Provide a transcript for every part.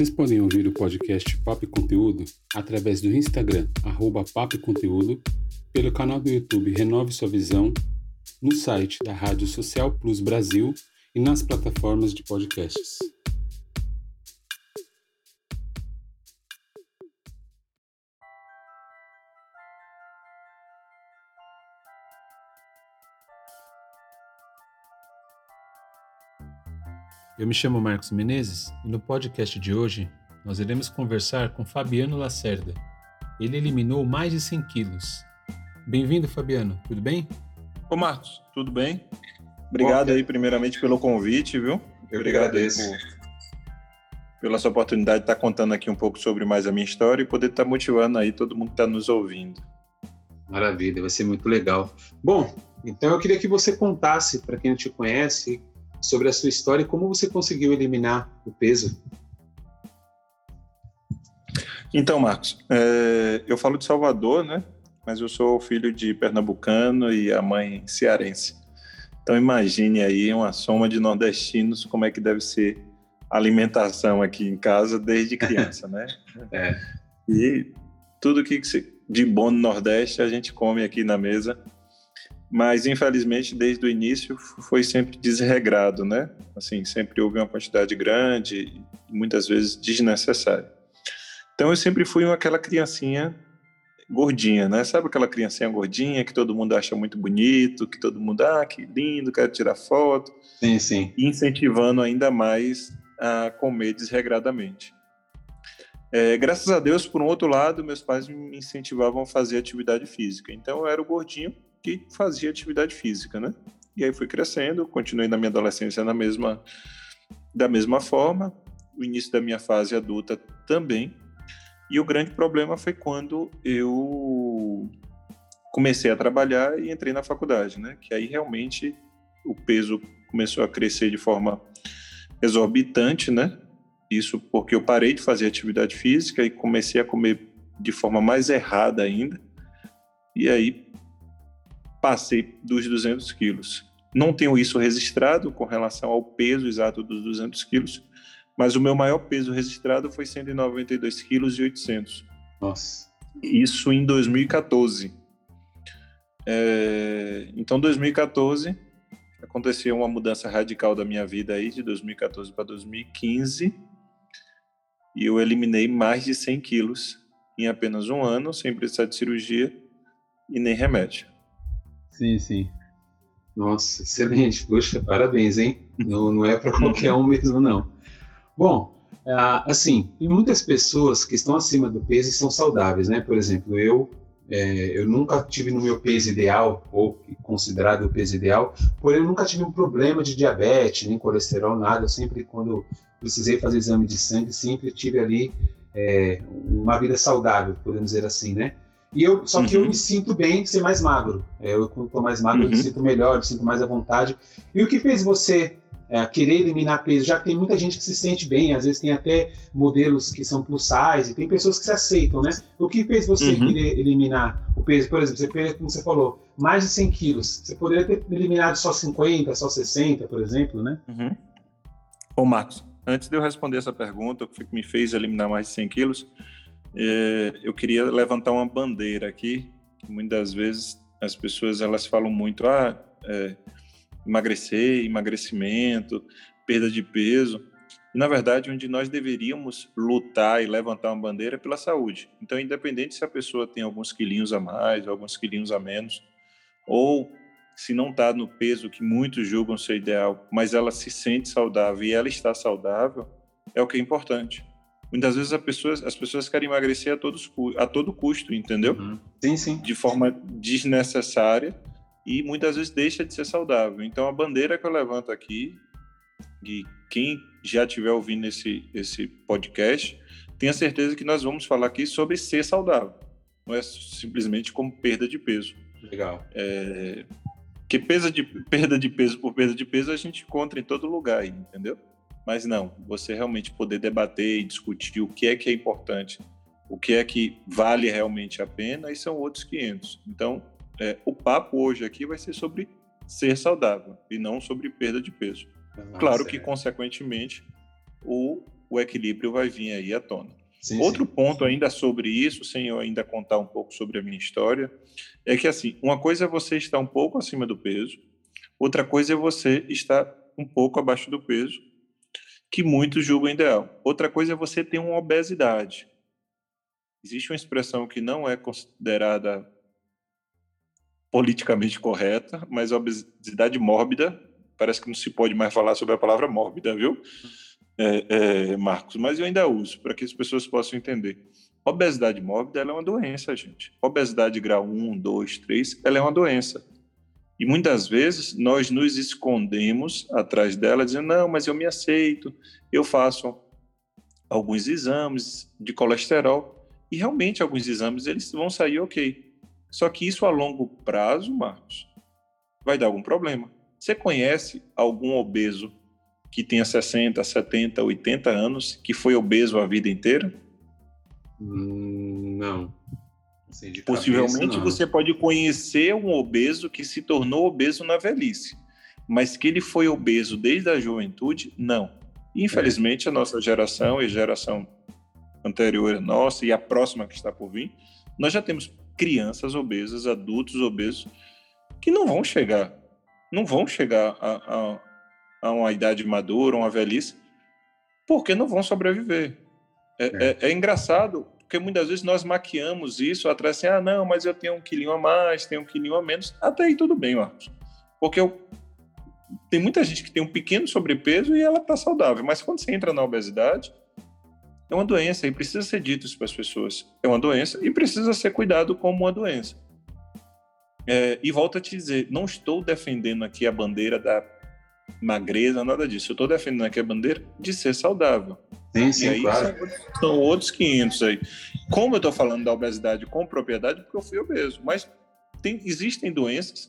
Vocês podem ouvir o podcast Papo e Conteúdo através do Instagram, arroba Papo e Conteúdo, pelo canal do YouTube Renove Sua Visão, no site da Rádio Social Plus Brasil e nas plataformas de podcasts. Eu me chamo Marcos Menezes e no podcast de hoje nós iremos conversar com Fabiano Lacerda. Ele eliminou mais de 100 quilos. Bem-vindo, Fabiano. Tudo bem? Ô, Marcos, tudo bem? Obrigado Bom, aí, primeiramente, pelo convite, viu? Eu Obrigado agradeço. Por, pela sua oportunidade de estar contando aqui um pouco sobre mais a minha história e poder estar motivando aí todo mundo que está nos ouvindo. Maravilha, vai ser muito legal. Bom, então eu queria que você contasse, para quem não te conhece, sobre a sua história e como você conseguiu eliminar o peso. Então, Marcos, é, eu falo de Salvador, né? Mas eu sou filho de pernambucano e a mãe cearense. Então, imagine aí uma soma de nordestinos, como é que deve ser a alimentação aqui em casa desde criança, né? é. E tudo que de bom no Nordeste a gente come aqui na mesa mas infelizmente desde o início foi sempre desregrado, né? Assim, sempre houve uma quantidade grande, muitas vezes desnecessária. Então eu sempre fui aquela criancinha gordinha, né? Sabe aquela criancinha gordinha que todo mundo acha muito bonito, que todo mundo, ah, que lindo, quero tirar foto. Sim, sim. Incentivando ainda mais a comer desregradamente. É, graças a Deus, por um outro lado, meus pais me incentivavam a fazer atividade física. Então eu era o gordinho que fazia atividade física, né? E aí fui crescendo, continuei na minha adolescência na mesma da mesma forma, o início da minha fase adulta também. E o grande problema foi quando eu comecei a trabalhar e entrei na faculdade, né? Que aí realmente o peso começou a crescer de forma exorbitante, né? Isso porque eu parei de fazer atividade física e comecei a comer de forma mais errada ainda. E aí passei dos 200 quilos. Não tenho isso registrado com relação ao peso exato dos 200 quilos, mas o meu maior peso registrado foi 192 quilos e 800. Nossa. Isso em 2014. É, então, 2014 aconteceu uma mudança radical da minha vida aí de 2014 para 2015 e eu eliminei mais de 100 quilos em apenas um ano sem precisar de cirurgia e nem remédio. Sim, sim. Nossa, excelente. Poxa, parabéns, hein? Não, não é para qualquer um mesmo, não. Bom, assim, tem muitas pessoas que estão acima do peso e são saudáveis, né? Por exemplo, eu é, eu nunca tive no meu peso ideal, ou considerado o peso ideal, porém eu nunca tive um problema de diabetes, nem colesterol, nada. Eu sempre, quando precisei fazer exame de sangue, sempre tive ali é, uma vida saudável, podemos dizer assim, né? E eu, só que uhum. eu me sinto bem ser mais magro. É, eu, quando estou mais magro, uhum. eu me uhum. sinto melhor, eu me sinto mais à vontade. E o que fez você é, querer eliminar peso? Já que tem muita gente que se sente bem, às vezes tem até modelos que são plus size, tem pessoas que se aceitam, né? O que fez você uhum. querer eliminar o peso? Por exemplo, você, como você falou, mais de 100 quilos. Você poderia ter eliminado só 50, só 60, por exemplo, né? Uhum. Ô, Marcos, antes de eu responder essa pergunta, o que me fez eliminar mais de 100 quilos, eu queria levantar uma bandeira aqui. Muitas vezes as pessoas elas falam muito, ah, é, emagrecer, emagrecimento, perda de peso. Na verdade, onde nós deveríamos lutar e levantar uma bandeira é pela saúde. Então, independente se a pessoa tem alguns quilinhos a mais, alguns quilinhos a menos, ou se não está no peso que muitos julgam ser ideal, mas ela se sente saudável e ela está saudável, é o que é importante. Muitas vezes pessoa, as pessoas querem emagrecer a, todos, a todo custo, entendeu? Uhum. Sim, sim. De forma desnecessária e muitas vezes deixa de ser saudável. Então a bandeira que eu levanto aqui, e quem já estiver ouvindo esse, esse podcast, tenha certeza que nós vamos falar aqui sobre ser saudável. Não é simplesmente como perda de peso. Legal. É, que perda de, perda de peso por perda de peso a gente encontra em todo lugar, entendeu? Mas não, você realmente poder debater e discutir o que é que é importante, o que é que vale realmente a pena, e são outros 500. Então, é, o papo hoje aqui vai ser sobre ser saudável e não sobre perda de peso. Ah, claro que, consequentemente, o, o equilíbrio vai vir aí à tona. Sim, Outro sim. ponto ainda sobre isso, sem eu ainda contar um pouco sobre a minha história, é que assim, uma coisa é você estar um pouco acima do peso, outra coisa é você estar um pouco abaixo do peso, que muitos julgam ideal. Outra coisa é você ter uma obesidade. Existe uma expressão que não é considerada politicamente correta, mas obesidade mórbida, parece que não se pode mais falar sobre a palavra mórbida, viu? é, é, Marcos, mas eu ainda uso para que as pessoas possam entender. Obesidade mórbida é uma doença, gente. Obesidade grau 1, 2, 3, ela é uma doença. E muitas vezes nós nos escondemos atrás dela, dizendo: não, mas eu me aceito, eu faço alguns exames de colesterol. E realmente alguns exames eles vão sair ok. Só que isso a longo prazo, Marcos, vai dar algum problema. Você conhece algum obeso que tenha 60, 70, 80 anos, que foi obeso a vida inteira? Hum, não. Assim, Possivelmente cabeça, você pode conhecer um obeso que se tornou obeso na velhice, mas que ele foi obeso desde a juventude, não. Infelizmente, é. a nossa geração e a geração anterior a nossa e a próxima que está por vir, nós já temos crianças obesas, adultos obesos, que não vão chegar, não vão chegar a, a a uma idade madura, uma velhice, porque não vão sobreviver. É, é. é, é engraçado, porque muitas vezes nós maquiamos isso atrás assim, ah, não, mas eu tenho um quilinho a mais, tenho um quilinho a menos. Até aí tudo bem, Marcos. Porque eu, tem muita gente que tem um pequeno sobrepeso e ela está saudável, mas quando você entra na obesidade, é uma doença e precisa ser dito isso para as pessoas. É uma doença e precisa ser cuidado como uma doença. É, e volto a te dizer, não estou defendendo aqui a bandeira da magreza, nada disso. Eu estou defendendo aqui a bandeira de ser saudável. Sim, sim, aí, claro. São outros 500 aí. Como eu estou falando da obesidade com propriedade, porque eu fui obeso, mas tem, existem doenças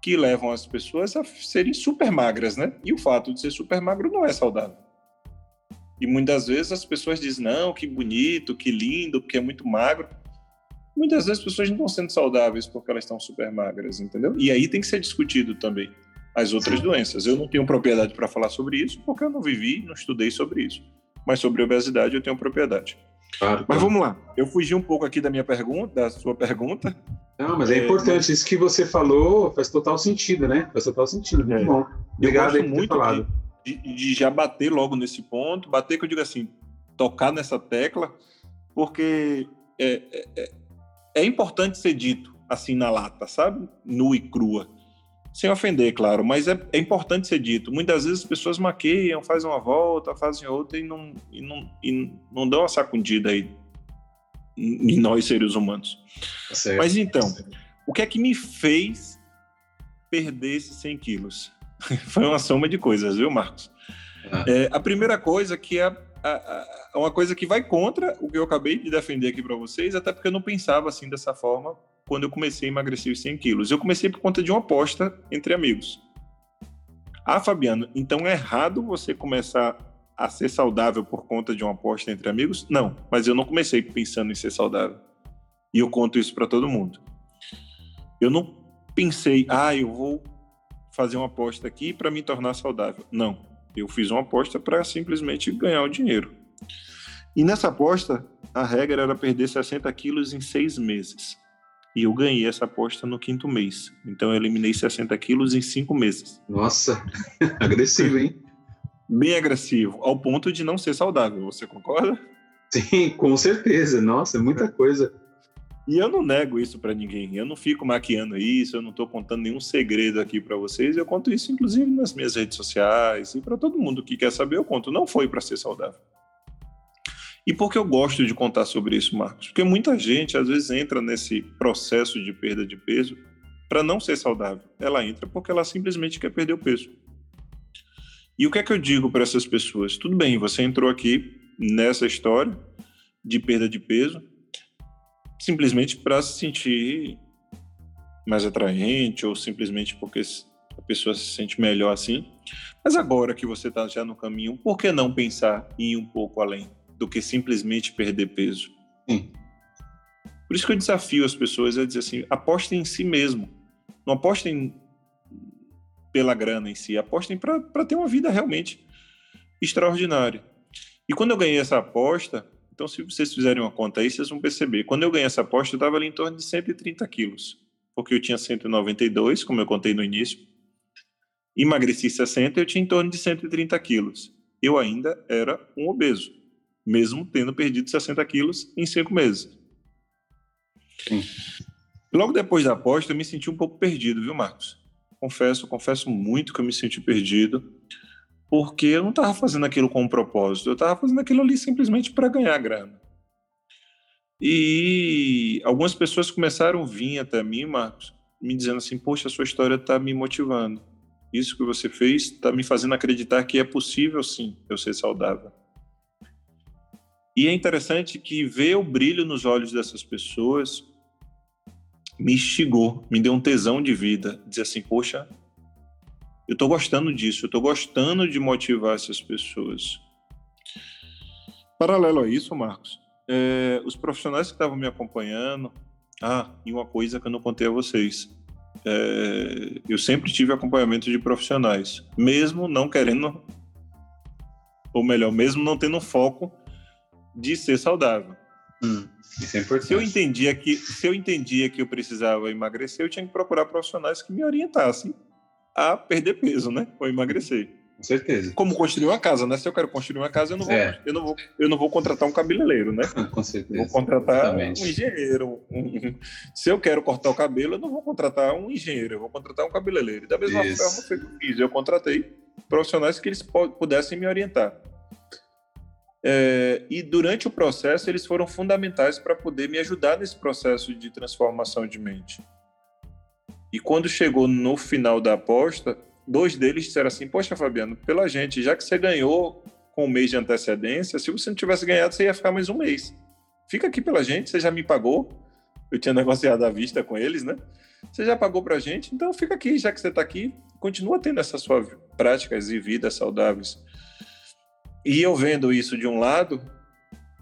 que levam as pessoas a serem super magras, né? E o fato de ser super magro não é saudável. E muitas vezes as pessoas dizem, não, que bonito, que lindo, porque é muito magro. Muitas vezes as pessoas não estão sendo saudáveis porque elas estão super magras, entendeu? E aí tem que ser discutido também as outras doenças. Eu não tenho propriedade para falar sobre isso, porque eu não vivi, não estudei sobre isso. Mas sobre obesidade eu tenho propriedade. Claro, mas vamos lá. Eu fugi um pouco aqui da minha pergunta, da sua pergunta. Não, mas é, é importante. Isso que você falou faz total sentido, né? Faz total sentido. Muito é. bom. Obrigado eu gosto muito de, de, de, já bater logo nesse ponto, bater que eu digo assim, tocar nessa tecla, porque é, é, é, é importante ser dito assim na lata, sabe? Nua e crua sem ofender, claro, mas é, é, importante ser dito. Muitas vezes as pessoas maqueiam, fazem uma volta, fazem outra e não, e não, e não dão uma sacudida aí em nós, seres humanos. Certo. Mas então, o que é que me fez perder esses 100 quilos? Foi uma soma de coisas, viu, Marcos? Ah. É, a primeira coisa que é uma coisa que vai contra o que eu acabei de defender aqui para vocês, até porque eu não pensava assim dessa forma quando eu comecei a emagrecer os 100 quilos. Eu comecei por conta de uma aposta entre amigos. Ah, Fabiano, então é errado você começar a ser saudável por conta de uma aposta entre amigos? Não, mas eu não comecei pensando em ser saudável. E eu conto isso para todo mundo. Eu não pensei, ah, eu vou fazer uma aposta aqui para me tornar saudável. Não, eu fiz uma aposta para simplesmente ganhar o dinheiro. E nessa aposta, a regra era perder 60 quilos em seis meses. E eu ganhei essa aposta no quinto mês. Então eu eliminei 60 quilos em cinco meses. Nossa, agressivo, hein? Bem agressivo, ao ponto de não ser saudável. Você concorda? Sim, com certeza. Nossa, muita coisa. E eu não nego isso para ninguém. Eu não fico maquiando isso, eu não estou contando nenhum segredo aqui para vocês. Eu conto isso, inclusive, nas minhas redes sociais. E para todo mundo que quer saber, eu conto. Não foi para ser saudável. E por que eu gosto de contar sobre isso, Marcos? Porque muita gente às vezes entra nesse processo de perda de peso para não ser saudável. Ela entra porque ela simplesmente quer perder o peso. E o que é que eu digo para essas pessoas? Tudo bem, você entrou aqui nessa história de perda de peso simplesmente para se sentir mais atraente ou simplesmente porque a pessoa se sente melhor assim. Mas agora que você está já no caminho, por que não pensar em ir um pouco além do que simplesmente perder peso? Sim. Por isso que eu desafio as pessoas a dizer assim: apostem em si mesmo. Não apostem pela grana em si, apostem para ter uma vida realmente extraordinária. E quando eu ganhei essa aposta, então se vocês fizerem uma conta aí, vocês vão perceber. Quando eu ganhei essa aposta, eu estava ali em torno de 130 quilos, porque eu tinha 192, como eu contei no início. Emagreci 60, eu tinha em torno de 130 quilos. Eu ainda era um obeso, mesmo tendo perdido 60 quilos em cinco meses. Sim. Logo depois da aposta, eu me senti um pouco perdido, viu, Marcos? Confesso, confesso muito que eu me senti perdido, porque eu não estava fazendo aquilo com um propósito, eu estava fazendo aquilo ali simplesmente para ganhar grana. E algumas pessoas começaram a vir até mim, Marcos, me dizendo assim: Poxa, a sua história está me motivando. Isso que você fez está me fazendo acreditar que é possível sim eu ser saudável. E é interessante que ver o brilho nos olhos dessas pessoas me instigou, me deu um tesão de vida, dizer assim, poxa, eu estou gostando disso, eu estou gostando de motivar essas pessoas. Paralelo a isso, Marcos, é, os profissionais que estavam me acompanhando, ah, e uma coisa que eu não contei a vocês, é, eu sempre tive acompanhamento de profissionais, mesmo não querendo, ou melhor, mesmo não tendo foco de ser saudável. Hum, isso é importante. Se eu entendia que se eu entendia que eu precisava emagrecer, eu tinha que procurar profissionais que me orientassem a perder peso, né, ou emagrecer. Com certeza. Como construir uma casa, né? Se eu quero construir uma casa, eu não vou, É. eu não vou, eu não vou contratar um cabeleireiro, né? Com certeza. Vou contratar Exatamente. um engenheiro. Um- Se eu quero cortar o cabelo, eu não vou contratar um engenheiro, eu vou contratar um cabeleireiro. E da mesma Isso. forma que eu fiz. Eu contratei profissionais que eles pudessem me orientar. É, e durante o processo, eles foram fundamentais para poder me ajudar nesse processo de transformação de mente. E quando chegou no final da aposta, dois deles disseram assim: Poxa, Fabiano, pela gente, já que você ganhou com um mês de antecedência, se você não tivesse ganhado, você ia ficar mais um mês. Fica aqui pela gente, você já me pagou. Eu tinha negociado à vista com eles, né? Você já pagou pra gente, então fica aqui, já que você tá aqui, continua tendo essas suas práticas e vidas saudáveis. E eu vendo isso de um lado,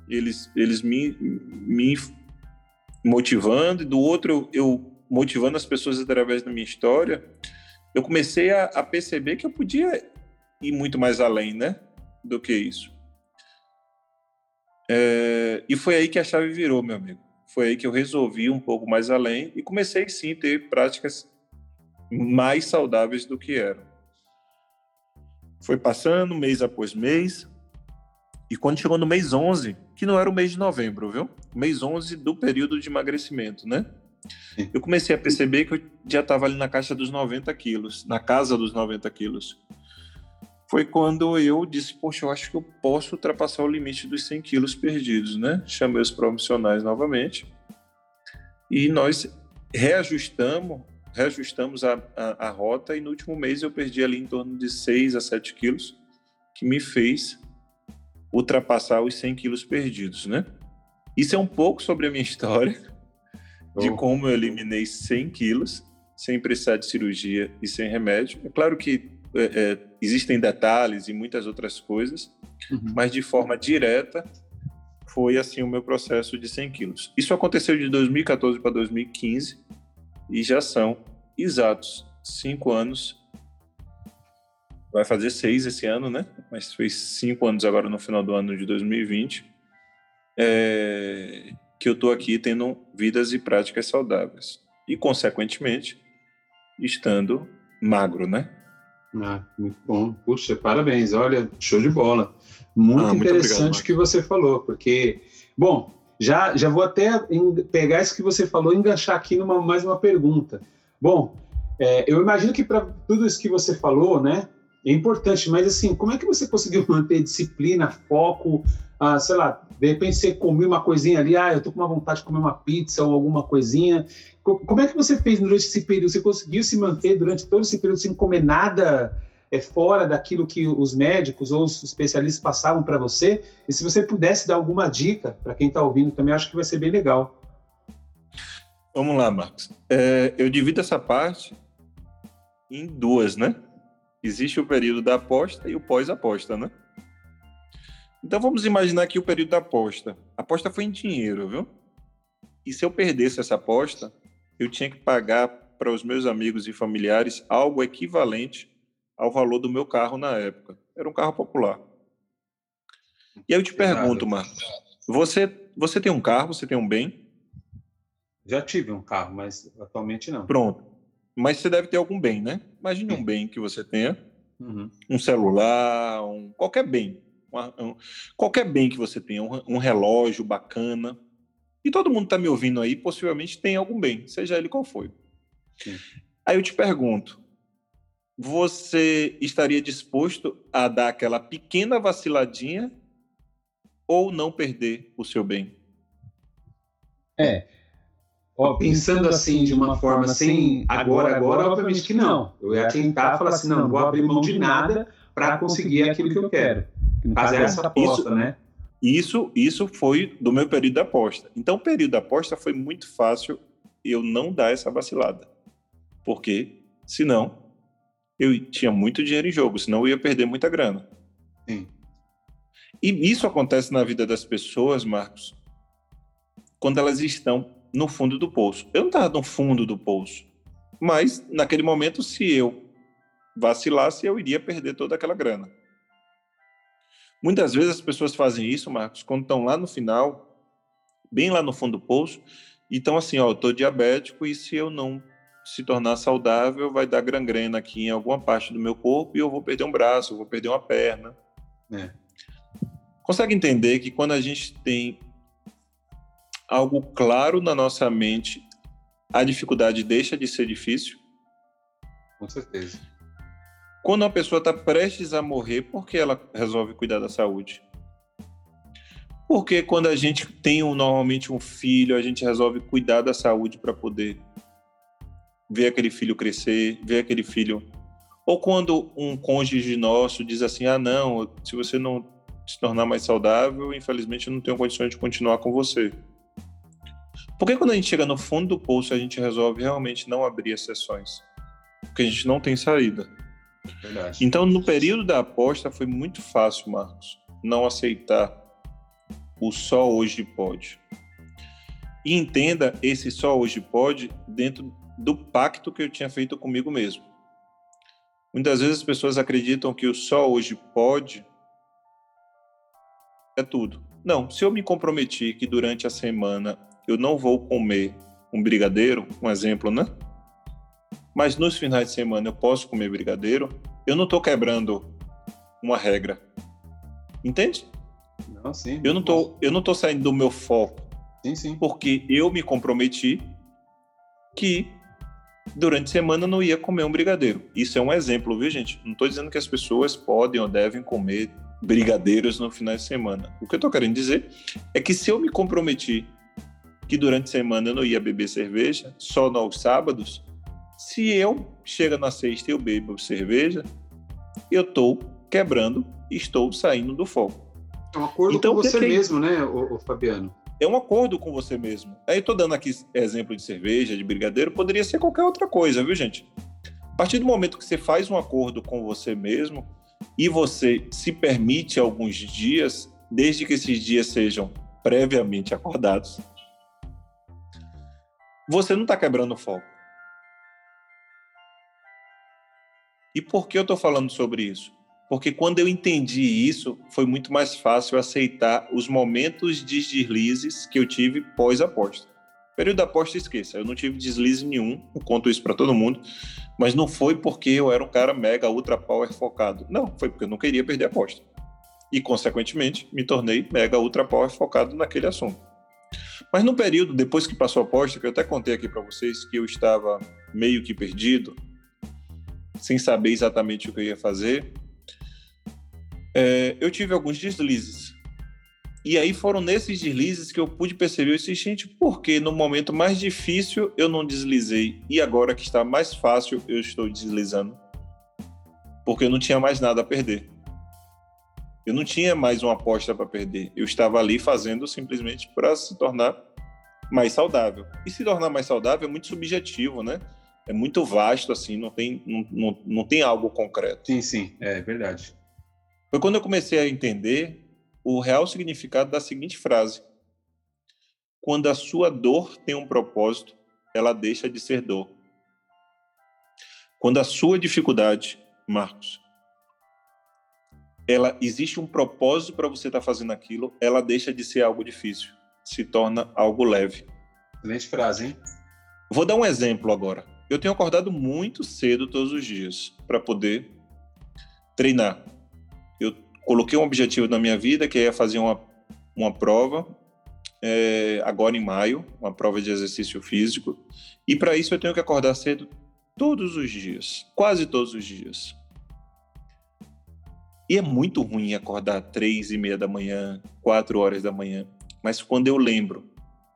eles, eles me, me motivando, e do outro, eu, motivando as pessoas através da minha história, eu comecei a, a perceber que eu podia ir muito mais além, né? Do que isso. É, e foi aí que a chave virou, meu amigo. Foi aí que eu resolvi um pouco mais além e comecei sim a ter práticas mais saudáveis do que eram. Foi passando mês após mês. E quando chegou no mês 11, que não era o mês de novembro, viu? Mês 11 do período de emagrecimento, né? Sim. Eu comecei a perceber que eu já estava ali na caixa dos 90 quilos, na casa dos 90 quilos. Foi quando eu disse, poxa, eu acho que eu posso ultrapassar o limite dos 100 quilos perdidos, né? Chamei os profissionais novamente e nós reajustamos, reajustamos a, a, a rota e no último mês eu perdi ali em torno de 6 a 7 quilos, que me fez ultrapassar os 100 quilos perdidos, né? Isso é um pouco sobre a minha história, de Oh. como eu eliminei 100 quilos sem precisar de cirurgia e sem remédio. É claro que é, é, existem detalhes e muitas outras coisas, Uhum. mas de forma direta foi assim o meu processo de 100 quilos. Isso aconteceu de 2014 para 2015 e já são exatos cinco anos. Vai fazer seis esse ano, né? Mas fez cinco anos agora no final do ano de 2020 é, que eu estou aqui tendo vidas e práticas saudáveis e, consequentemente, estando magro, né? Ah, muito bom. Puxa, parabéns. Olha, show de bola. Muito Ah, interessante o que você falou, porque, bom, já, já vou até pegar isso que você falou e enganchar aqui numa mais uma pergunta. Bom, é, eu imagino que para tudo isso que você falou, né, é importante, mas assim, como é que você conseguiu manter disciplina, foco, ah, sei lá, de repente você comeu uma coisinha ali, ah, eu tô com uma vontade de comer uma pizza ou alguma coisinha. Como é que você fez durante esse período? Você conseguiu se manter durante todo esse período sem comer nada é, fora daquilo que os médicos ou os especialistas passavam para você? E se você pudesse dar alguma dica para quem está ouvindo também, acho que vai ser bem legal. Vamos lá, Marcos. É, eu divido essa parte em duas, né? Existe o período da aposta e o pós-aposta, né? Então vamos imaginar aqui o período da aposta. A aposta foi em dinheiro, viu? E se eu perdesse essa aposta, eu tinha que pagar para os meus amigos e familiares algo equivalente ao valor do meu carro na época. Era um carro popular. E aí eu te pergunto, Marcos, você, você tem um carro, você tem um bem? Já tive um carro, mas atualmente não. Pronto. Mas você deve ter algum bem, né? Imagine um bem que você tenha, uhum. um celular, um, qualquer bem. Uma, um, qualquer bem que você tenha, um, um relógio bacana. E todo mundo está me ouvindo aí, possivelmente tem algum bem, seja ele qual for. Sim. Aí eu te pergunto, você estaria disposto a dar aquela pequena vaciladinha ou não perder o seu bem? É, Ó, pensando assim de uma forma sem agora, agora, obviamente que não. Eu ia tentar falar assim, não, não vou abrir mão de nada para conseguir aquilo que eu quero. caso é essa aposta, isso, né? Isso, isso foi do meu período da aposta. Então, o período da aposta foi muito fácil eu não dar essa vacilada. Porque, senão, eu tinha muito dinheiro em jogo, senão eu ia perder muita grana. Sim. E isso acontece na vida das pessoas, Marcos, quando elas estão no fundo do poço. Eu não estava no fundo do poço, mas naquele momento, se eu vacilasse, eu iria perder toda aquela grana. Muitas vezes as pessoas fazem isso, Marcos, quando estão lá no final, bem lá no fundo do poço, e estão assim, ó, eu estou diabético e se eu não se tornar saudável, vai dar gangrena aqui em alguma parte do meu corpo e eu vou perder um braço, eu vou perder uma perna. É. Consegue entender que quando a gente tem algo claro na nossa mente, a dificuldade deixa de ser difícil? Com certeza. Quando uma pessoa está prestes a morrer, por que ela resolve cuidar da saúde? Porque quando a gente tem um, normalmente um filho, a gente resolve cuidar da saúde para poder ver aquele filho crescer, ver aquele filho. Ou quando um cônjuge nosso diz assim: ah, não, se você não se tornar mais saudável, infelizmente eu não tenho condições de continuar com você. Por que quando a gente chega no fundo do poço a gente resolve realmente não abrir exceções? Porque a gente não tem saída. Verdade. Então, no período da aposta, foi muito fácil, Marcos, não aceitar o só hoje pode. E entenda esse só hoje pode dentro do pacto que eu tinha feito comigo mesmo. Muitas vezes as pessoas acreditam que o só hoje pode é tudo. Não, se eu me comprometi que durante a semana eu não vou comer um brigadeiro, um exemplo, né? Mas nos finais de semana eu posso comer brigadeiro, eu não estou quebrando uma regra. Entende? Não, sim. Eu não tô, eu não tô saindo do meu foco. Sim, sim. Porque eu me comprometi que durante a semana não ia comer um brigadeiro. Isso é um exemplo, viu, gente? Não estou dizendo que as pessoas podem ou devem comer brigadeiros no final de semana. O que eu estou querendo dizer é que se eu me comprometi que durante a semana eu não ia beber cerveja, só nos sábados, se eu chega na sexta e eu bebo cerveja, eu estou quebrando estou saindo do foco. É um acordo então, com você que... mesmo, né, o, Fabiano? É um acordo com você mesmo. Aí estou dando aqui exemplo de cerveja, de brigadeiro, poderia ser qualquer outra coisa, viu, gente? A partir do momento que você faz um acordo com você mesmo e você se permite alguns dias, desde que esses dias sejam previamente acordados, você não está quebrando o foco. E por que eu estou falando sobre isso? Porque quando eu entendi isso, foi muito mais fácil aceitar os momentos de deslizes que eu tive pós-aposta. Período da aposta, esqueça, eu não tive deslize nenhum, eu conto isso para todo mundo, mas não foi porque eu era um cara mega ultra power focado. Não, foi porque eu não queria perder a aposta. E, consequentemente, me tornei mega ultra power focado naquele assunto. Mas no período depois que passou a aposta, que eu até contei aqui para vocês que eu estava meio que perdido, sem saber exatamente o que eu ia fazer, é, eu tive alguns deslizes. E aí foram nesses deslizes que eu pude perceber, eu disse, gente, por que no momento mais difícil eu não deslizei e agora que está mais fácil eu estou deslizando? Porque eu não tinha mais nada a perder. Eu não tinha mais uma aposta para perder. Eu estava ali fazendo simplesmente para se tornar mais saudável. E se tornar mais saudável é muito subjetivo, né? É muito vasto, assim, não tem, não, não, não tem algo concreto. Sim, sim, é verdade. Foi quando eu comecei a entender o real significado da seguinte frase: Quando a sua dor tem um propósito, ela deixa de ser dor. Quando a sua dificuldade, Marcos, ela existe um propósito para você estar tá fazendo aquilo, ela deixa de ser algo difícil, se torna algo leve. Excelente frase, hein? Vou dar um exemplo agora. Eu tenho acordado muito cedo todos os dias para poder treinar coloquei um objetivo na minha vida que é fazer uma, uma prova é, agora em maio, uma prova de exercício físico, e para isso eu tenho que acordar cedo todos os dias, quase todos os dias. E é muito ruim acordar três e meia da manhã, quatro horas da manhã, mas quando eu lembro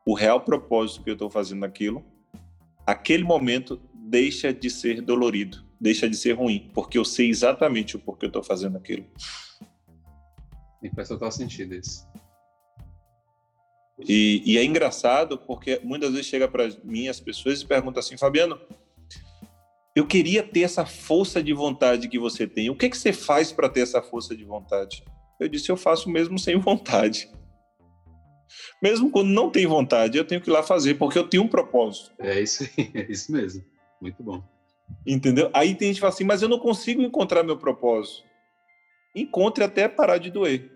o real propósito que eu estou fazendo aquilo, aquele momento deixa de ser dolorido, deixa de ser ruim, porque eu sei exatamente o porquê eu estou fazendo aquilo. E faz total sentido isso. E, e, é engraçado porque muitas vezes chega para mim as pessoas e perguntam assim, Fabiano, eu queria ter essa força de vontade que você tem. O que, que você faz para ter essa força de vontade? Eu disse, eu faço mesmo sem vontade. Mesmo quando não tem vontade, eu tenho que ir lá fazer, porque eu tenho um propósito. É isso, é isso mesmo. Muito bom. Entendeu? Aí tem gente que fala assim, mas eu não consigo encontrar meu propósito. Encontre até parar de doer.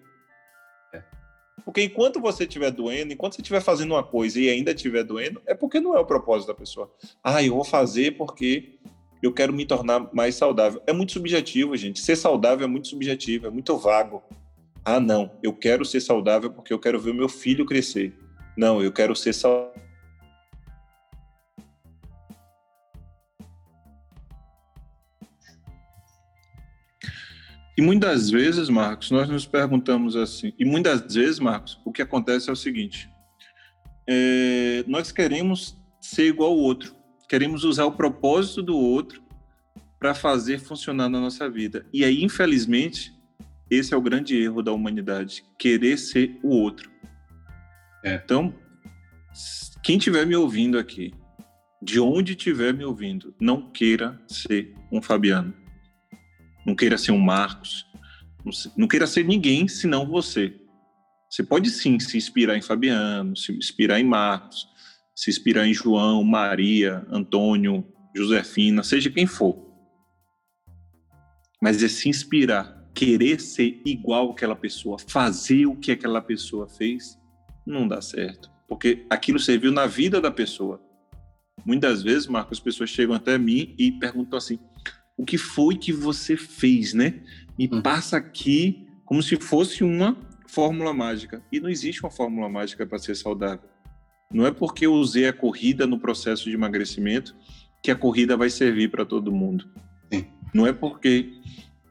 Porque enquanto você estiver doendo, enquanto você estiver fazendo uma coisa e ainda estiver doendo, é porque não é o propósito da pessoa. Ah, eu vou fazer porque eu quero me tornar mais saudável. É muito subjetivo, gente. Ser saudável é muito subjetivo, é muito vago. Ah, não, eu quero ser saudável porque eu quero ver o meu filho crescer. Não, eu quero ser saudável E muitas vezes, Marcos, nós nos perguntamos assim, e muitas vezes, Marcos, o que acontece é o seguinte: é, nós queremos ser igual ao outro, queremos usar o propósito do outro para fazer funcionar na nossa vida. E aí, infelizmente, esse é o grande erro da humanidade: querer ser o outro. É. Então, quem estiver me ouvindo aqui, de onde estiver me ouvindo, não queira ser um Fabiano não queira ser um Marcos, não queira ser ninguém senão você. Você pode sim se inspirar em Fabiano, se inspirar em Marcos, se inspirar em João, Maria, Antônio, Josefina, seja quem for. Mas é se inspirar, querer ser igual àquela pessoa, fazer o que aquela pessoa fez, não dá certo. Porque aquilo serviu na vida da pessoa. Muitas vezes, Marcos, as pessoas chegam até mim e perguntam assim: o que foi que você fez, né? E hum. passa aqui como se fosse uma fórmula mágica. E não existe uma fórmula mágica para ser saudável. Não é porque eu usei a corrida no processo de emagrecimento que a corrida vai servir para todo mundo. Sim. Não é porque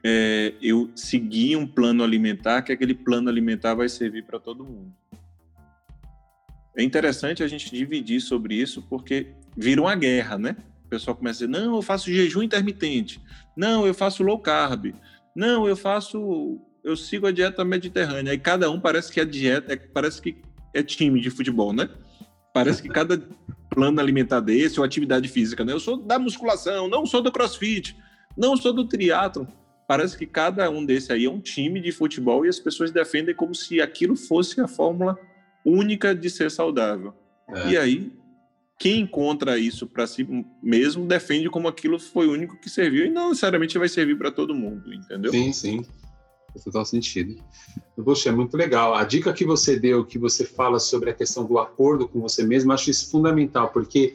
é, eu segui um plano alimentar que aquele plano alimentar vai servir para todo mundo. É interessante a gente dividir sobre isso porque vira uma guerra, né? O pessoal começa a dizer: não, eu faço jejum intermitente. Não, eu faço low carb. Não, eu faço. Eu sigo a dieta mediterrânea. Aí cada um parece que a dieta. É, parece que é time de futebol, né? Parece que cada plano alimentar desse ou atividade física, né? Eu sou da musculação, não sou do crossfit, não sou do triatlo. Parece que cada um desse aí é um time de futebol e as pessoas defendem como se aquilo fosse a fórmula única de ser saudável. É. E aí quem encontra isso para si mesmo defende como aquilo foi o único que serviu e não necessariamente vai servir para todo mundo, entendeu? Sim, sim. Faz total sentido. Poxa, é muito legal. A dica que você deu, que você fala sobre a questão do acordo com você mesmo, acho isso fundamental, porque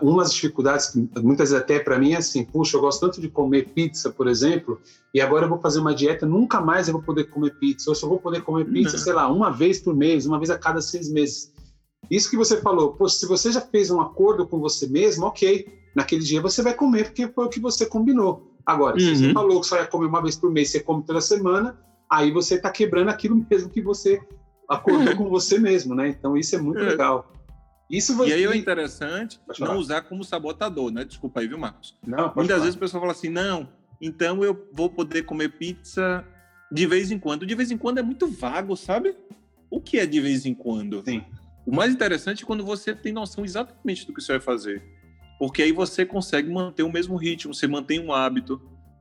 uma das dificuldades, muitas vezes até para mim, é assim: puxa, eu gosto tanto de comer pizza, por exemplo, e agora eu vou fazer uma dieta, nunca mais eu vou poder comer pizza, ou só vou poder comer pizza, não. sei lá, uma vez por mês, uma vez a cada seis meses. Isso que você falou, pô, se você já fez um acordo com você mesmo, ok, naquele dia você vai comer porque foi o que você combinou. Agora, uhum. se você uhum. falou que só ia comer uma vez por mês, você come toda semana, aí você está quebrando aquilo mesmo que você acordou com você mesmo, né? Então isso é muito É. legal. Isso você... E aí é interessante não usar como sabotador, né? Desculpa aí, viu, Marcos? Não, Muitas falar. vezes o pessoal fala assim, não, então eu vou poder comer pizza de vez em quando. De vez em quando é muito vago, sabe? O que é de vez em quando? Sim. O mais interessante é quando você tem noção exatamente do que você vai fazer. Porque aí você consegue manter o mesmo ritmo, você mantém um hábito.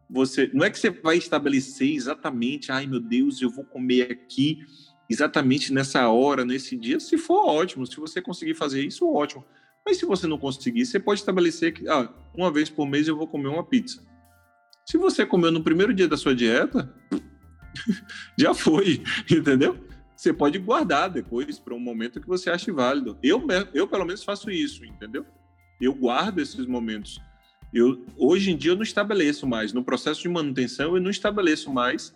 Você não é que você vai estabelecer exatamente, ai meu Deus, eu vou comer aqui exatamente nessa hora, nesse dia. Se for ótimo, se você conseguir fazer isso, ótimo. Mas se você não conseguir, você pode estabelecer que ah, uma vez por mês eu vou comer uma pizza. Se você comeu no primeiro dia da sua dieta, já foi, entendeu? Você pode guardar depois para um momento que você ache válido. Eu, eu pelo menos faço isso, entendeu? Eu guardo esses momentos. Eu, hoje em dia eu não estabeleço mais, no processo de manutenção eu não estabeleço mais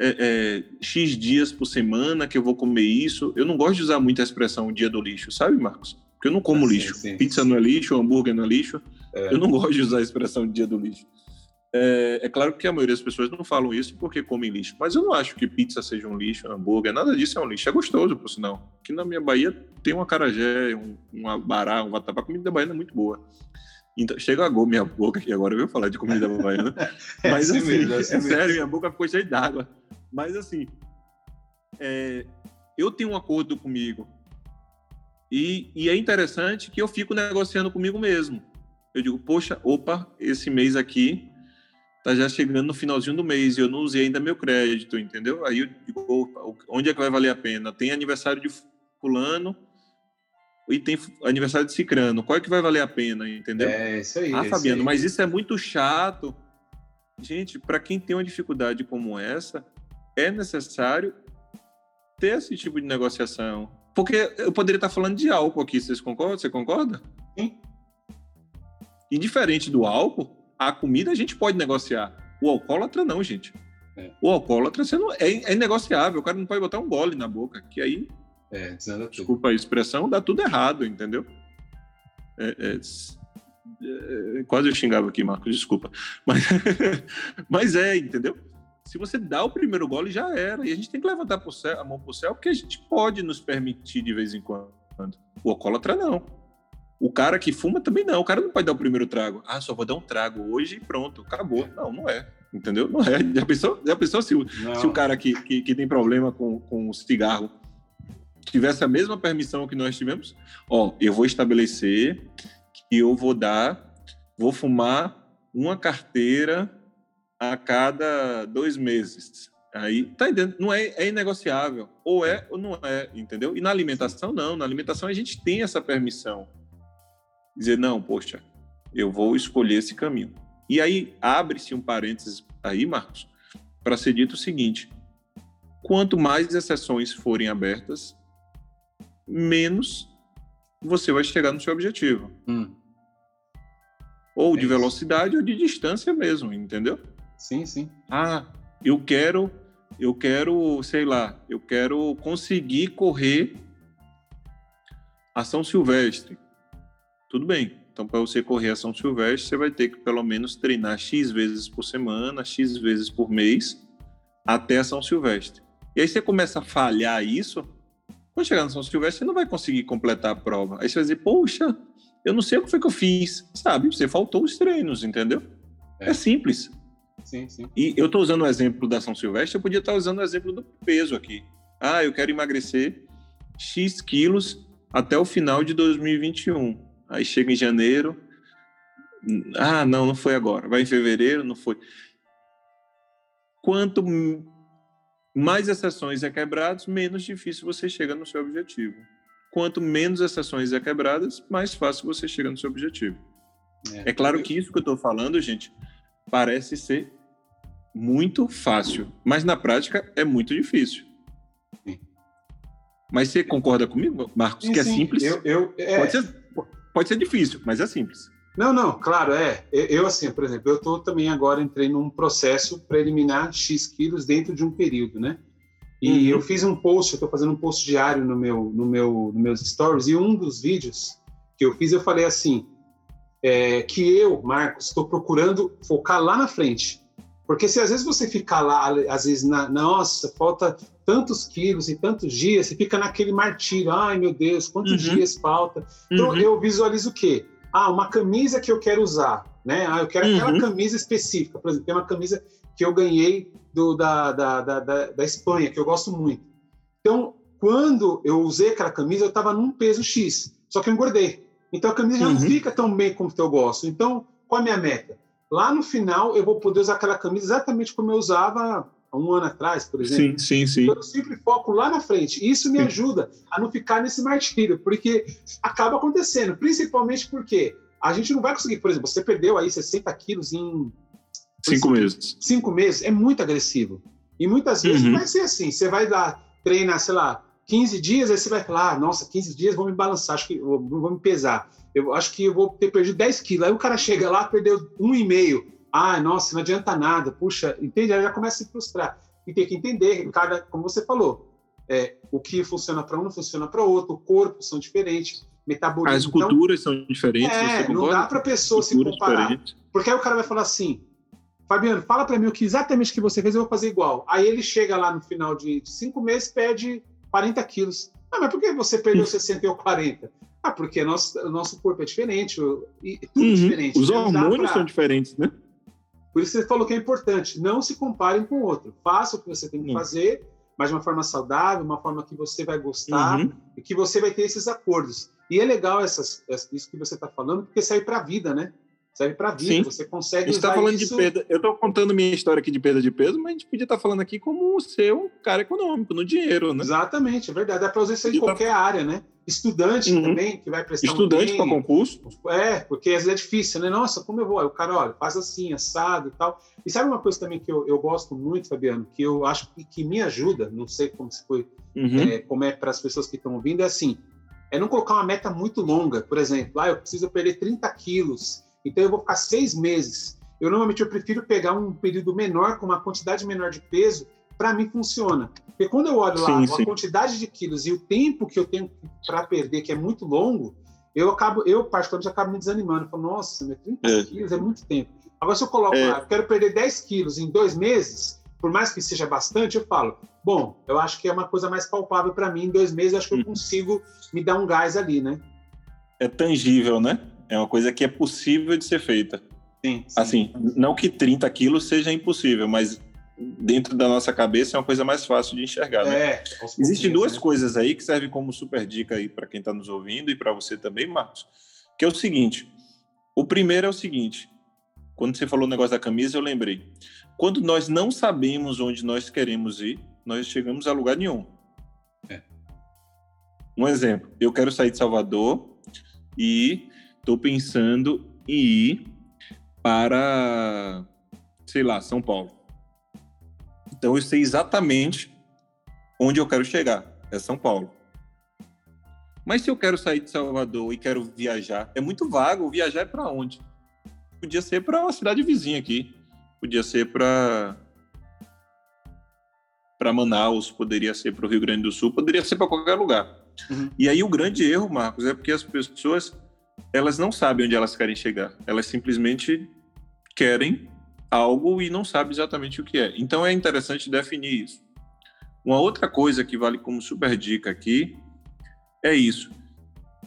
é, é, X dias por semana que eu vou comer isso. Eu não gosto de usar muito a expressão dia do lixo, sabe, Marcos? Porque eu não como Ah, sim, lixo. sim. Pizza não é lixo, hambúrguer não é lixo. É. Eu não gosto de usar a expressão dia do lixo. É, é claro que a maioria das pessoas não falam isso porque comem lixo, mas eu não acho que pizza seja um lixo, hambúrguer, nada disso é um lixo. É gostoso, por sinal. Aqui na minha Bahia tem um acarajé, um, um abará, um vatapá. A comida da Baiana é muito boa. Então, chega agora minha boca aqui agora, eu vou falar de comida baiana. É Mas assim assim, mesmo, é é, assim mesmo. sério, minha boca ficou cheia d'água. Mas assim, é, eu tenho um acordo comigo. E, e é interessante que eu fico negociando comigo mesmo. Eu digo, poxa, opa, esse mês aqui tá já chegando no finalzinho do mês e eu não usei ainda meu crédito, entendeu? Aí eu digo, onde é que vai valer a pena? Tem aniversário de fulano e tem aniversário de cicrano. Qual é que vai valer a pena, entendeu? É isso aí. é Ah, isso Fabiano, aí. mas isso é muito chato. Gente, para quem tem uma dificuldade como essa, é necessário ter esse tipo de negociação. Porque eu poderia estar falando de álcool aqui, vocês concordam? Você concorda? Sim. E diferente do álcool, a comida a gente pode negociar. O alcoólatra não, gente. É. O alcoólatra você não, é, é negociável. O cara não pode botar um gole na boca, que aí É, desculpa a expressão, dá tudo errado, entendeu? É, é, é, quase eu xingava aqui, Marcos, desculpa. Mas, mas é, entendeu? Se você dá o primeiro gole, já era. E a gente tem que levantar a mão pro céu, porque a gente pode nos permitir de vez em quando. O alcoólatra, não. O cara que fuma também não. O cara não pode dar o primeiro trago. Ah, só vou dar um trago hoje e pronto, acabou. Não, não é. Entendeu? Não é. Já pensou, já pensou se, o, se o cara que, que, que tem problema com, com o cigarro tivesse a mesma permissão que nós tivemos, ó, eu vou estabelecer que eu vou dar, vou fumar uma carteira a cada dois meses. Aí, tá entendendo? Não é, é inegociável. Ou é ou não é, entendeu? E na alimentação, não. Na alimentação, a gente tem essa permissão. Dizer, não, poxa, eu vou escolher esse caminho. E aí, abre-se um parênteses aí, Marcos, para ser dito o seguinte: quanto mais exceções forem abertas, menos você vai chegar no seu objetivo. Hum, Ou É de isso. velocidade ou de distância mesmo, entendeu? sim, sim. Ah, eu quero, eu quero, sei lá, eu quero conseguir correr a São Silvestre. Tudo bem. Então, para você correr a São Silvestre, você vai ter que pelo menos treinar X vezes por semana, X vezes por mês, até a São Silvestre. E aí você começa a falhar isso, quando chegar na São Silvestre, você não vai conseguir completar a prova. Aí você vai dizer, poxa, eu não sei o que foi que eu fiz. Sabe, você faltou os treinos, entendeu? É. é simples. Sim, sim. E eu estou usando o exemplo da São Silvestre, eu podia estar usando o exemplo do peso aqui. Ah, eu quero emagrecer X quilos até o final de 2021. Aí chega em janeiro. Ah, não, não foi agora. Vai em fevereiro, não foi. Quanto mais exceções é quebradas, menos difícil você chega no seu objetivo. Quanto menos exceções é quebradas, mais fácil você chega no seu objetivo. É claro que isso que eu estou falando, gente, parece ser muito fácil, mas na prática é muito difícil. Mas você concorda comigo, Marcos, Sim, que é sim. simples? Eu, eu, é, Pode, ser, pode ser difícil, mas é simples. Não, não, claro, é. Eu, assim, por exemplo, eu estou também agora entrei num processo para eliminar X quilos dentro de um período, né? E Uhum. eu fiz um post, eu estou fazendo um post diário no meu, no meu, nos meus stories, e um dos vídeos que eu fiz, eu falei assim, é, que eu, Marcos, estou procurando focar lá na frente. Porque se às vezes você ficar lá, às vezes, na, nossa, falta tantos quilos e tantos dias, você fica naquele martírio, ai meu Deus, quantos uhum. dias falta? Então uhum. eu visualizo o quê? Ah, uma camisa que eu quero usar, né? Ah, eu quero aquela uhum. camisa específica, por exemplo, tem uma camisa que eu ganhei do, da, da, da, da, da Espanha, que eu gosto muito. Então, quando eu usei aquela camisa, eu estava num peso X, só que eu engordei. Então a camisa já não uhum. fica tão bem como eu gosto. Então, qual é a minha meta? Lá no final, eu vou poder usar aquela camisa exatamente como eu usava há um ano atrás, por exemplo. Sim, sim, sim. Então, eu sempre foco lá na frente. Isso me sim. ajuda a não ficar nesse martírio, porque acaba acontecendo, principalmente porque a gente não vai conseguir, por exemplo, você perdeu aí 60 quilos em... Cinco meses. Cinco meses, é muito agressivo. E muitas vezes uhum. vai ser assim, você vai dar, treinar, sei lá, 15 dias, aí você vai falar, ah, nossa, 15 dias vou me balançar, acho que vou, vou me pesar eu acho que eu vou ter perdido 10 quilos. Aí o cara chega lá, perdeu um e meio. Ah, nossa, não adianta nada. Puxa, entende? Aí já começa a se frustrar. E tem que entender, cada, como você falou, é, o que funciona para um não funciona para outro, o corpo são diferentes, metabolismo. As então culturas então, são diferentes. É, não dá para a pessoa se comparar. Diferentes. Porque aí o cara vai falar assim, Fabiano, fala para mim o que exatamente que você fez, eu vou fazer igual. Aí ele chega lá no final de, de cinco meses, perde 40 quilos. Ah, mas por que você perdeu 60 ou 40? Ah, porque nosso, o nosso corpo é diferente, e tudo uhum. diferente. Os hormônios pra... são diferentes, né? Por isso você falou que é importante, não se comparem com o outro. Faça o que você tem que uhum. fazer, mas de uma forma saudável, uma forma que você vai gostar uhum. e que você vai ter esses acordos. E é legal essas, isso que você está falando, porque serve para a vida, né? Serve para vida. Sim. Você consegue. A gente está falando isso... de perda. Eu estou contando minha história aqui de perda de peso, mas a gente podia estar tá falando aqui como ser um cara econômico, no dinheiro, né? Exatamente, é verdade. Dá para usar isso em tá qualquer tá... área, né? Estudante uhum. também, que vai prestar Estudante um para concurso? É, porque às vezes é difícil, né? Nossa, como eu vou? Aí o cara, olha, faz assim, assado e tal. E sabe uma coisa também que eu, eu gosto muito, Fabiano, que eu acho que, que me ajuda, não sei como se foi, uhum. é, como é para as pessoas que estão ouvindo, é assim, é não colocar uma meta muito longa. Por exemplo, ah, eu preciso perder 30 quilos então eu vou ficar seis meses. Eu normalmente eu prefiro pegar um período menor com uma quantidade menor de peso. Para mim funciona. Porque quando eu olho lá sim, sim. a quantidade de quilos e o tempo que eu tenho para perder, que é muito longo, eu acabo, eu particularmente acabo me desanimando. Eu falo, nossa, 30 é. quilos é muito tempo. Agora, se eu coloco é. lá, eu quero perder 10 quilos em dois meses, por mais que seja bastante, eu falo, bom, eu acho que é uma coisa mais palpável para mim. Em dois meses, acho que eu hum. consigo me dar um gás ali, né? É tangível, né? É uma coisa que é possível de ser feita. Sim, sim. Assim, não que 30 quilos seja impossível, mas dentro da nossa cabeça é uma coisa mais fácil de enxergar. Né? É, Existem duas né? coisas aí que servem como super dica aí para quem está nos ouvindo e para você também, Marcos. Que é o seguinte: o primeiro é o seguinte. Quando você falou o negócio da camisa, eu lembrei. Quando nós não sabemos onde nós queremos ir, nós chegamos a lugar nenhum. É. Um exemplo: eu quero sair de Salvador e estou pensando em ir para, sei lá, São Paulo. Então eu sei exatamente onde eu quero chegar, é São Paulo. Mas se eu quero sair de Salvador e quero viajar, é muito vago. Viajar é para onde? Podia ser para uma cidade vizinha aqui. Podia ser para para Manaus, poderia ser para o Rio Grande do Sul, poderia ser para qualquer lugar. Uhum. E aí o grande erro, Marcos, é porque as pessoas elas não sabem onde elas querem chegar. Elas simplesmente querem algo e não sabem exatamente o que é. Então é interessante definir isso. Uma outra coisa que vale como super dica aqui é isso.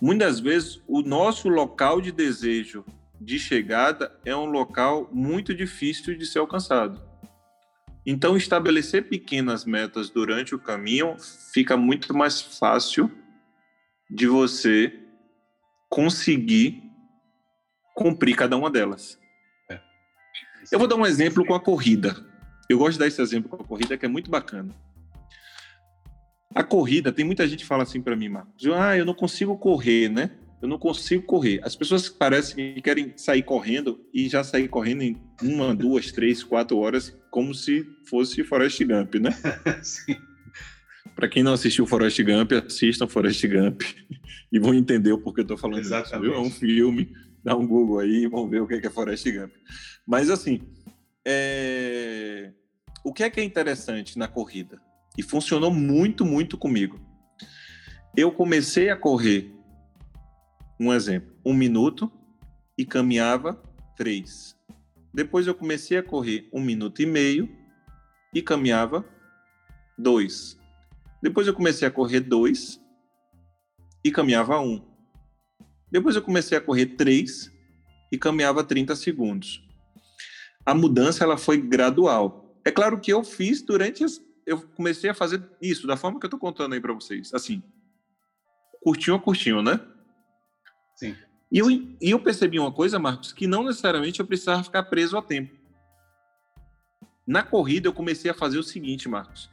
Muitas vezes o nosso local de desejo de chegada é um local muito difícil de ser alcançado. Então estabelecer pequenas metas durante o caminho fica muito mais fácil de você conseguir cumprir cada uma delas. É. Eu vou dar um exemplo com a corrida. Eu gosto de dar esse exemplo com a corrida, que é muito bacana. A corrida, tem muita gente que fala assim para mim, Marcos, ah, eu não consigo correr, né? Eu não consigo correr. As pessoas parecem que querem sair correndo e já sair correndo em uma, duas, três, quatro horas, como se fosse Forrest Gump, né? Sim. Para quem não assistiu Forrest Gump, assistam Forrest Gump e vão entender o porquê eu estou falando Exatamente. isso. É um filme, dá um Google aí e vão ver o que é Forrest Gump. Mas assim, é... o que é que é interessante na corrida? E funcionou muito, muito comigo. Eu comecei a correr, um exemplo, um minuto e caminhava três. Depois eu comecei a correr um minuto e meio e caminhava dois. Depois eu comecei a correr dois e caminhava um. Depois eu comecei a correr três e caminhava 30 segundos. A mudança ela foi gradual. É claro que eu fiz durante as, eu comecei a fazer isso da forma que eu estou contando aí para vocês, assim, curtinho a curtinho, né? Sim. E eu, e eu percebi uma coisa, Marcos, que não necessariamente eu precisava ficar preso a tempo. Na corrida, eu comecei a fazer o seguinte, Marcos.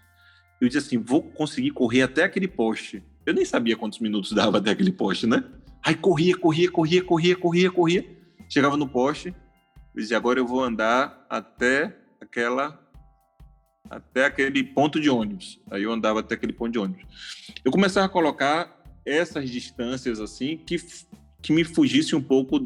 Eu disse assim: vou conseguir correr até aquele poste. Eu nem sabia quantos minutos dava até aquele poste, né? Aí corria, corria, corria, corria, corria, corria. Chegava no poste, eu dizia: agora eu vou andar até aquela. Até aquele ponto de ônibus. Aí eu andava até aquele ponto de ônibus. Eu começava a colocar essas distâncias assim que que me fugisse um pouco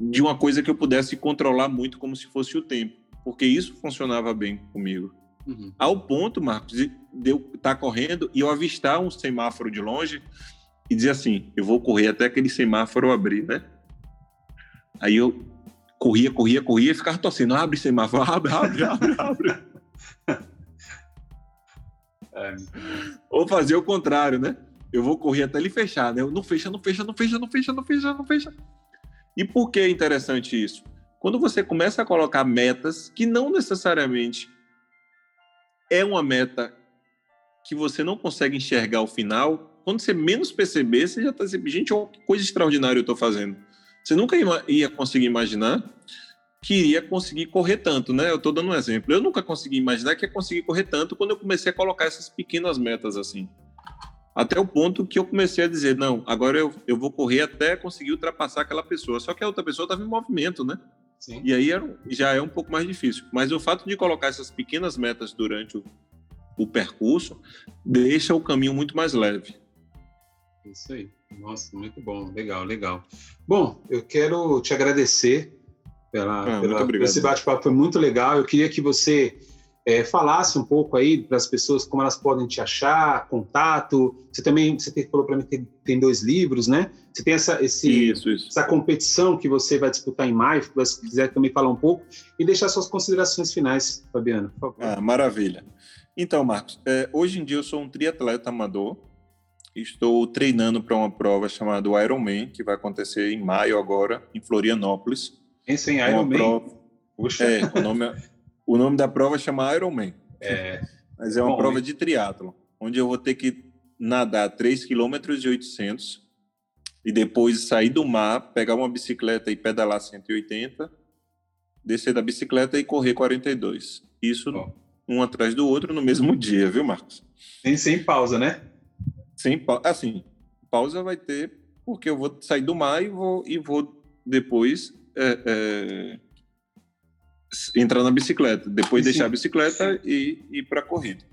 de uma coisa que eu pudesse controlar muito como se fosse o tempo, porque isso funcionava bem comigo. Uhum. Ao ponto, Marcos, de eu estar correndo e eu avistar um semáforo de longe e dizer assim: eu vou correr até aquele semáforo abrir, né? Aí eu corria, corria, corria e ficava torcendo: abre semáforo, abre, abre, abre, abre. é. Ou fazer o contrário, né? eu vou correr até ele fechar, né? Eu, não fecha, não fecha, não fecha, não fecha, não fecha, não fecha. E por que é interessante isso? Quando você começa a colocar metas que não necessariamente é uma meta que você não consegue enxergar o final, quando você menos perceber, você já está dizendo, gente, olha que coisa extraordinária eu estou fazendo. Você nunca ia conseguir imaginar que iria conseguir correr tanto, né? Eu estou dando um exemplo. Eu nunca consegui imaginar que ia conseguir correr tanto quando eu comecei a colocar essas pequenas metas assim. Até o ponto que eu comecei a dizer, não, agora eu, eu vou correr até conseguir ultrapassar aquela pessoa. Só que a outra pessoa estava em movimento, né? Sim. E aí já é um pouco mais difícil. Mas o fato de colocar essas pequenas metas durante o, o percurso deixa o caminho muito mais leve. Isso aí. Nossa, muito bom. Legal, legal. Bom, eu quero te agradecer pela, ah, pela esse bate-papo. Foi muito legal. Eu queria que você é, falasse um pouco aí para as pessoas como elas podem te achar, contato. Você também, você falou para mim que tem, dois livros, né? Você tem essa, esse, isso, isso. essa competição que você vai disputar em maio, se quiser também falar um pouco e deixar suas considerações finais, Fabiano, por favor. Ah, maravilha. Então, Marcos, é, hoje em dia eu sou um triatleta amador. Estou treinando para uma prova chamada Ironman, que vai acontecer em maio agora, em Florianópolis. Pensa em Ironman? Prova... Puxa. É, o nome é... O nome da prova chama Ironman. É. Mas é uma Bom, prova de triatlo, onde eu vou ter que nadar 3 km e 800 e depois sair do mar, pegar uma bicicleta e pedalar 180, descer da bicicleta e correr 42. Isso Bom. um atrás do outro no mesmo dia, viu, Marcos? Sem, sem pausa, né? Sem pausa. Assim, pausa vai ter, porque eu vou sair do mar e vou, e vou depois é, é, entrar na bicicleta, depois sim, deixar a bicicleta sim. e ir para a corrida.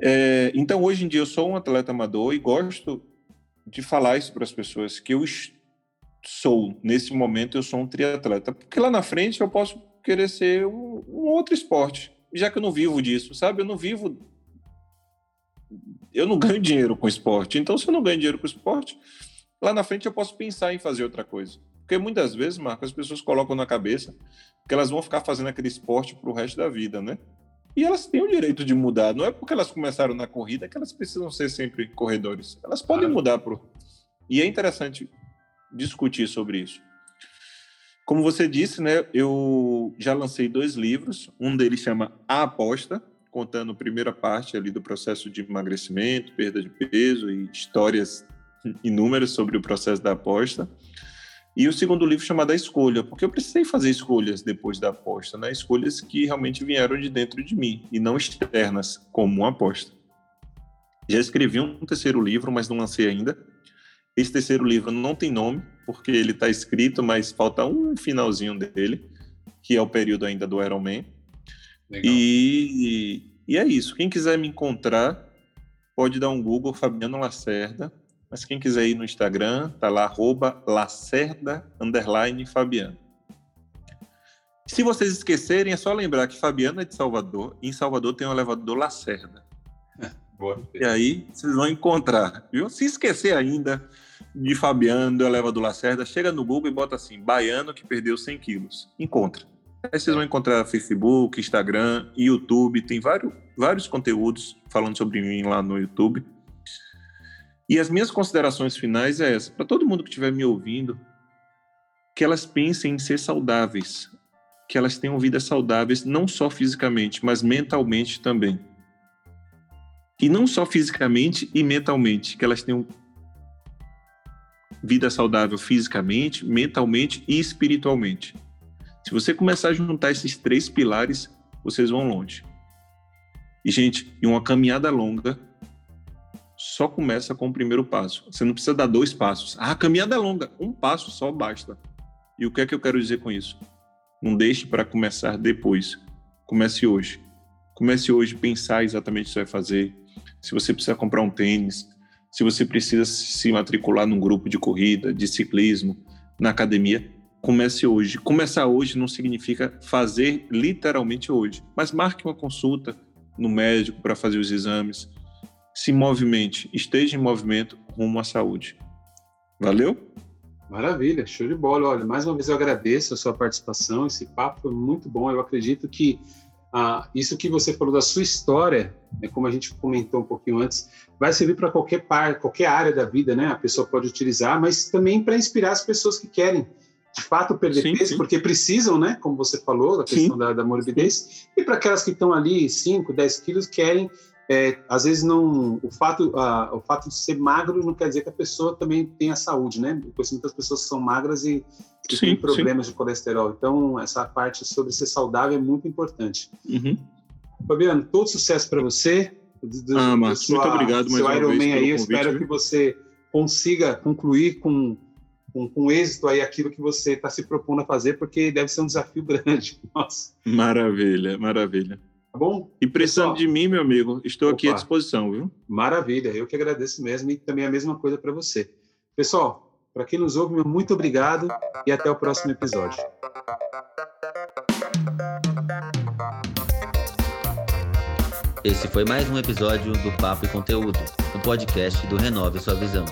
É, então, hoje em dia, eu sou um atleta amador e gosto de falar isso para as pessoas, que eu sou, nesse momento, eu sou um triatleta. Porque lá na frente eu posso querer ser um, um outro esporte, já que eu não vivo disso, sabe? Eu não vivo... Eu não ganho dinheiro com esporte. Então, se eu não ganho dinheiro com esporte, lá na frente eu posso pensar em fazer outra coisa. Porque muitas vezes, Marco, as pessoas colocam na cabeça que elas vão ficar fazendo aquele esporte para o resto da vida, né? E elas têm o direito de mudar. Não é porque elas começaram na corrida que elas precisam ser sempre corredores. Elas podem mudar pro. E é interessante discutir sobre isso. Como você disse, né? Eu já lancei dois livros. Um deles chama A Aposta, contando a primeira parte ali do processo de emagrecimento, perda de peso e histórias inúmeras sobre o processo da aposta. E o segundo livro chamado A Escolha, porque eu precisei fazer escolhas depois da aposta, né? Escolhas que realmente vieram de dentro de mim e não externas, como uma aposta. Já escrevi um terceiro livro, mas não lancei ainda. Esse terceiro livro não tem nome, porque ele está escrito, mas falta um finalzinho dele, que é o período ainda do Iron Man. E, e é isso. Quem quiser me encontrar, pode dar um Google Fabiano Lacerda mas quem quiser ir no Instagram, tá lá, arroba Lacerda, underline Fabiano. Se vocês esquecerem, é só lembrar que Fabiano é de Salvador, e em Salvador tem o elevador Lacerda. Boa. E aí vocês vão encontrar, viu? Se esquecer ainda, de Fabiano, do Eleva do Lacerda, chega no Google e bota assim, baiano que perdeu 100 quilos. Encontra. Aí vocês vão encontrar Facebook, Instagram, YouTube, tem vários, vários conteúdos falando sobre mim lá no YouTube. E as minhas considerações finais é essa, para todo mundo que estiver me ouvindo, que elas pensem em ser saudáveis, que elas tenham vidas saudáveis, não só fisicamente, mas mentalmente também. E não só fisicamente e mentalmente, que elas tenham vida saudável fisicamente, mentalmente e espiritualmente. Se você começar a juntar esses três pilares, vocês vão longe. E, gente, em uma caminhada longa, só começa com o primeiro passo. Você não precisa dar dois passos. Ah, a caminhada é longa. Um passo só basta. E o que é que eu quero dizer com isso? Não deixe para começar depois. Comece hoje. Comece hoje pensar exatamente o que você vai fazer. Se você precisa comprar um tênis, se você precisa se matricular num grupo de corrida, de ciclismo, na academia, comece hoje. Começar hoje não significa fazer literalmente hoje, mas marque uma consulta no médico para fazer os exames. Se movimente, esteja em movimento rumo à saúde. Valeu? Maravilha, show de bola. Olha, mais uma vez eu agradeço a sua participação. Esse papo foi muito bom. Eu acredito que ah, isso que você falou da sua história, né, como a gente comentou um pouquinho antes, vai servir para qualquer parte, qualquer área da vida, né? A pessoa pode utilizar, mas também para inspirar as pessoas que querem de fato perder sim, peso, sim. porque precisam, né? Como você falou, da questão da, da, morbidez, e para aquelas que estão ali 5, 10 quilos, querem é, às vezes não o fato o fato de ser magro não quer dizer que a pessoa também tenha saúde né? Eu conheço muitas pessoas que são magras e, sim, têm problemas sim. de colesterol. Então essa parte sobre ser saudável é muito importante. Uhum. Fabiano todo sucesso para você do, ah, Marcos, muito obrigado mais seu uma Iron vez Man aí. Eu espero que você consiga concluir com com, com êxito aí aquilo que você está se propondo a fazer porque deve ser um desafio grande. Nossa. Maravilha maravilha Tá bom? E precisando de mim, meu amigo, estou opa, aqui à disposição, viu? Maravilha, eu que agradeço mesmo e também a mesma coisa para você. Pessoal, para quem nos ouve, muito obrigado e até o próximo episódio. Esse foi mais um episódio do Papo e Conteúdo, o um podcast do Renove Sua Visão.